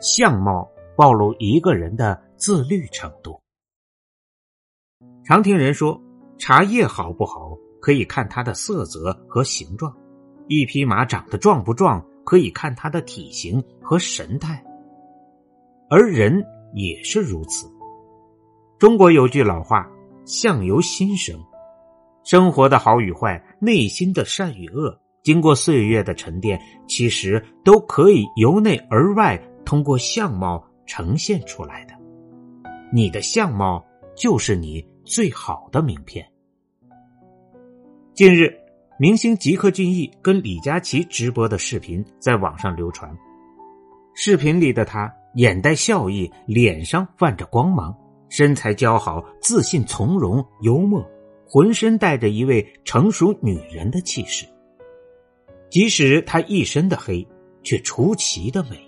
相貌暴露一个人的自律程度。常听人说，茶叶好不好可以看它的色泽和形状；一匹马长得壮不壮可以看它的体型和神态。而人也是如此。中国有句老话：“相由心生。”生活的好与坏，内心的善与恶，经过岁月的沉淀，其实都可以由内而外。通过相貌呈现出来的，你的相貌就是你最好的名片。近日，明星吉克隽逸跟李佳琦直播的视频在网上流传。视频里的他眼带笑意，脸上泛着光芒，身材姣好，自信从容，幽默，浑身带着一位成熟女人的气势。即使他一身的黑，却出奇的美。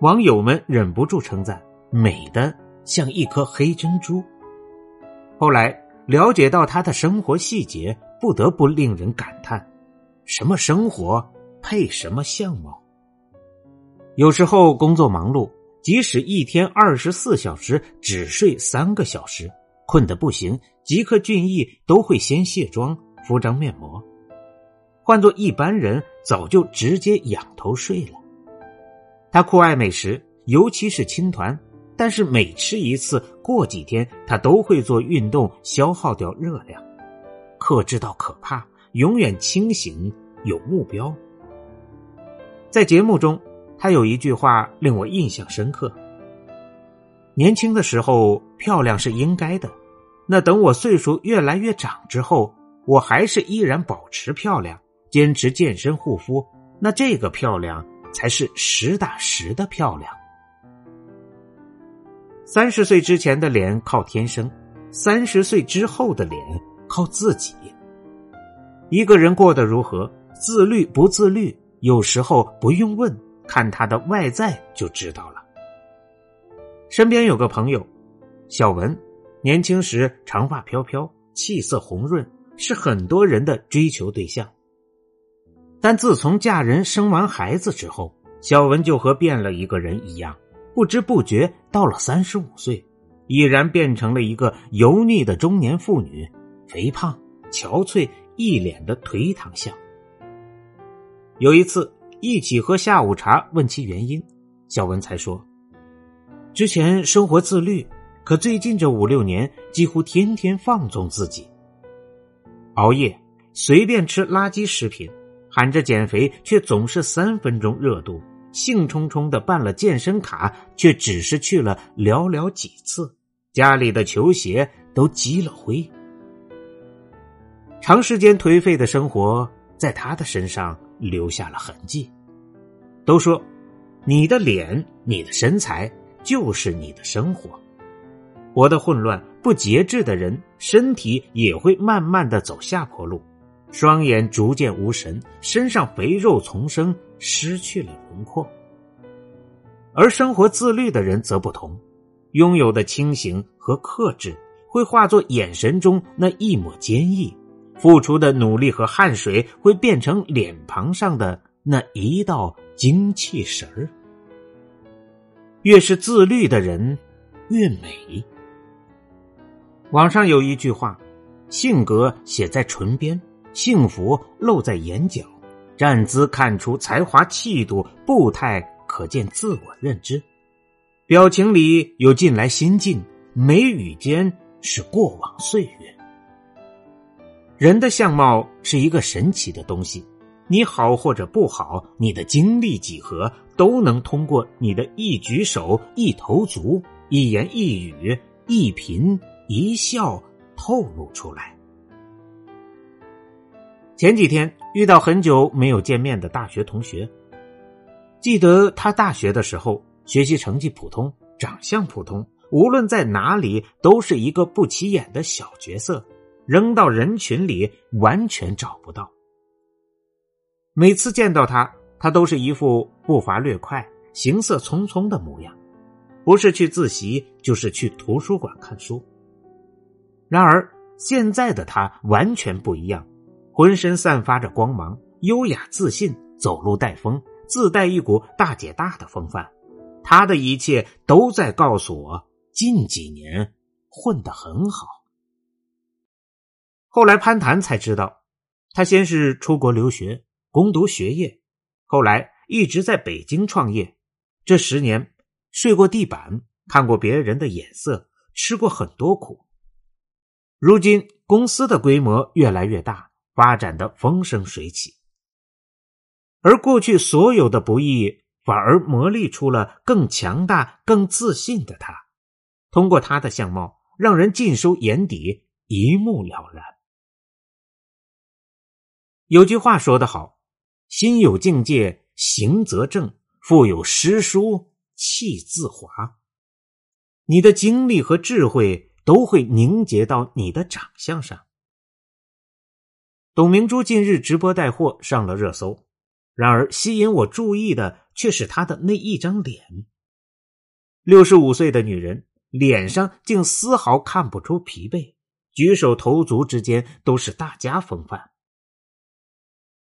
网友们忍不住称赞：“美的像一颗黑珍珠。”后来了解到他的生活细节，不得不令人感叹：什么生活配什么相貌？有时候工作忙碌，即使一天二十四小时只睡三个小时，困得不行，吉克隽逸都会先卸妆敷张面膜。换做一般人，早就直接仰头睡了。他酷爱美食，尤其是青团，但是每吃一次，过几天他都会做运动，消耗掉热量，克制到可怕，永远清醒，有目标。在节目中，他有一句话令我印象深刻：年轻的时候漂亮是应该的，那等我岁数越来越长之后，我还是依然保持漂亮，坚持健身护肤，那这个漂亮。才是实打实的漂亮。三十岁之前的脸靠天生，三十岁之后的脸靠自己。一个人过得如何，自律不自律，有时候不用问，看他的外在就知道了。身边有个朋友，小文，年轻时长发飘飘，气色红润，是很多人的追求对象。但自从嫁人生完孩子之后，小文就和变了一个人一样，不知不觉到了三十五岁，已然变成了一个油腻的中年妇女，肥胖、憔悴，一脸的颓唐相。有一次一起喝下午茶，问其原因，小文才说：“之前生活自律，可最近这五六年几乎天天放纵自己，熬夜，随便吃垃圾食品。”喊着减肥，却总是三分钟热度；兴冲冲的办了健身卡，却只是去了寥寥几次。家里的球鞋都积了灰。长时间颓废的生活在他的身上留下了痕迹。都说，你的脸、你的身材就是你的生活。活得混乱、不节制的人，身体也会慢慢的走下坡路。双眼逐渐无神，身上肥肉丛生，失去了轮廓。而生活自律的人则不同，拥有的清醒和克制，会化作眼神中那一抹坚毅；付出的努力和汗水，会变成脸庞上的那一道精气神儿。越是自律的人，越美。网上有一句话：“性格写在唇边。”幸福露在眼角，站姿看出才华气度，步态可见自我认知，表情里有近来心境，眉宇间是过往岁月。人的相貌是一个神奇的东西，你好或者不好，你的经历几何，都能通过你的一举手、一投足、一言一语、一颦一笑透露出来。前几天遇到很久没有见面的大学同学，记得他大学的时候学习成绩普通，长相普通，无论在哪里都是一个不起眼的小角色，扔到人群里完全找不到。每次见到他，他都是一副步伐略快、行色匆匆的模样，不是去自习，就是去图书馆看书。然而现在的他完全不一样，浑身散发着光芒，优雅自信，走路带风，自带一股大姐大的风范。他的一切都在告诉我，近几年混得很好。后来攀谈才知道，他先是出国留学。攻读学业，后来一直在北京创业。这十年，睡过地板，看过别人的眼色，吃过很多苦。如今公司的规模越来越大，发展的风生水起。而过去所有的不易，反而磨砺出了更强大、更自信的他。通过他的相貌，让人尽收眼底，一目了然。有句话说得好。心有境界，行则正；腹有诗书，气自华。你的精力和智慧都会凝结到你的长相上。董明珠近日直播带货上了热搜，然而吸引我注意的却是她的那一张脸。六十五岁的女人，脸上竟丝毫看不出疲惫，举手投足之间都是大家风范。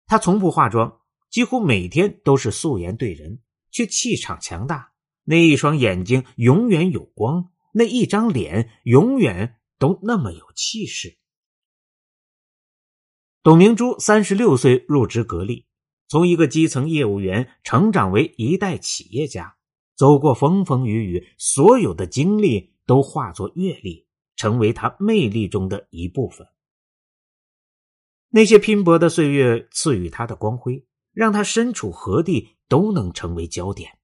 她从不化妆，几乎每天都是素颜对人，却气场强大。那一双眼睛永远有光，那一张脸永远都那么有气势。董明珠三十六岁入职格力，从一个基层业务员成长为一代企业家，走过风风雨雨，所有的经历都化作阅历，成为她魅力中的一部分。那些拼搏的岁月赐予他的光辉，让他身处何地都能成为焦点。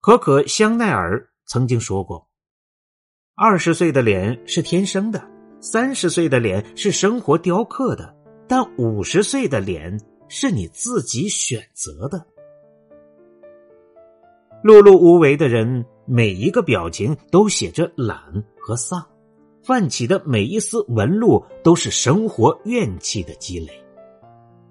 可可香奈儿曾经说过：“二十岁的脸是天生的，三十岁的脸是生活雕刻的，但五十岁的脸是你自己选择的。”碌碌无为的人，每一个表情都写着懒和丧。泛起的每一丝纹路，都是生活怨气的积累；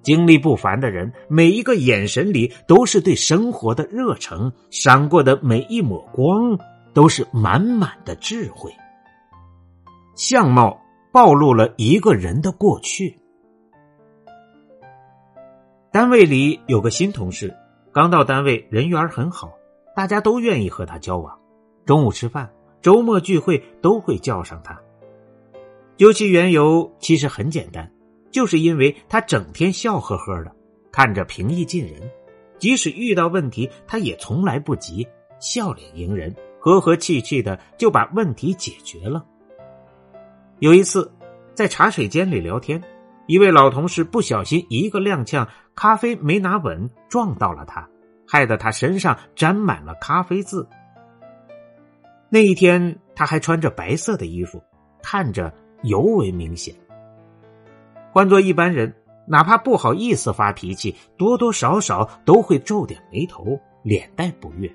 经历不凡的人，每一个眼神里都是对生活的热诚；闪过的每一抹光，都是满满的智慧。相貌暴露了一个人的过去。单位里有个新同事，刚到单位，人缘很好，大家都愿意和他交往。中午吃饭。周末聚会都会叫上他。究其缘由，其实很简单，就是因为他整天笑呵呵的，看着平易近人，即使遇到问题，他也从来不急，笑脸迎人，和和气气的就把问题解决了。有一次，在茶水间里聊天，一位老同事不小心一个踉跄，咖啡没拿稳，撞到了他，害得他身上沾满了咖啡渍。那一天，他还穿着白色的衣服，看着尤为明显。换做一般人，哪怕不好意思发脾气，多多少少都会皱点眉头，脸带不悦。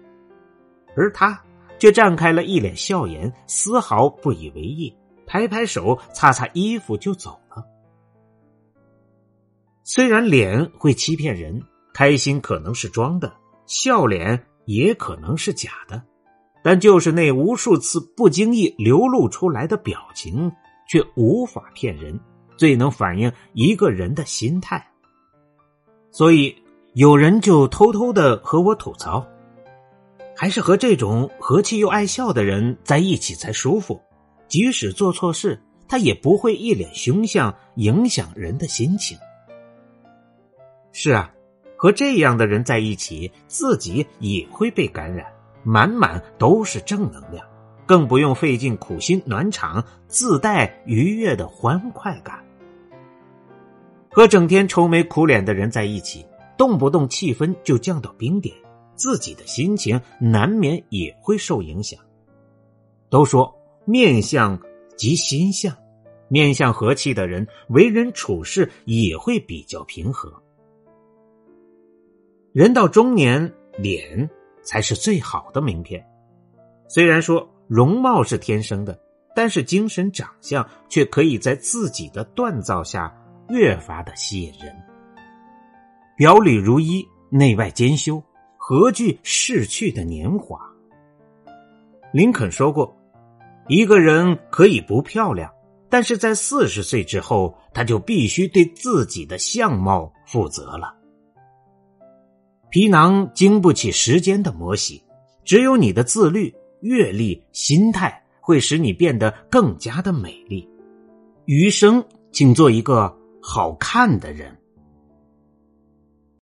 而他却绽开了一脸笑颜，丝毫不以为意，拍拍手，擦擦衣服就走了。虽然脸会欺骗人，开心可能是装的，笑脸也可能是假的。但就是那无数次不经意流露出来的表情，却无法骗人，最能反映一个人的心态。所以有人就偷偷的和我吐槽，还是和这种和气又爱笑的人在一起才舒服。即使做错事，他也不会一脸凶相，影响人的心情。是啊，和这样的人在一起，自己也会被感染。满满都是正能量，更不用费尽苦心暖场，自带愉悦的欢快感。和整天愁眉苦脸的人在一起，动不动气氛就降到冰点，自己的心情难免也会受影响。都说面相及心相，面相和气的人，为人处事也会比较平和。人到中年。脸才是最好的名片。虽然说容貌是天生的，但是精神长相却可以在自己的锻造下越发的吸引人。表里如一，内外兼修，何惧逝去的年华？林肯说过：“一个人可以不漂亮，但是在四十岁之后，他就必须对自己的相貌负责了。”皮囊经不起时间的磨洗，只有你的自律、阅历、心态会使你变得更加的美丽。余生，请做一个好看的人。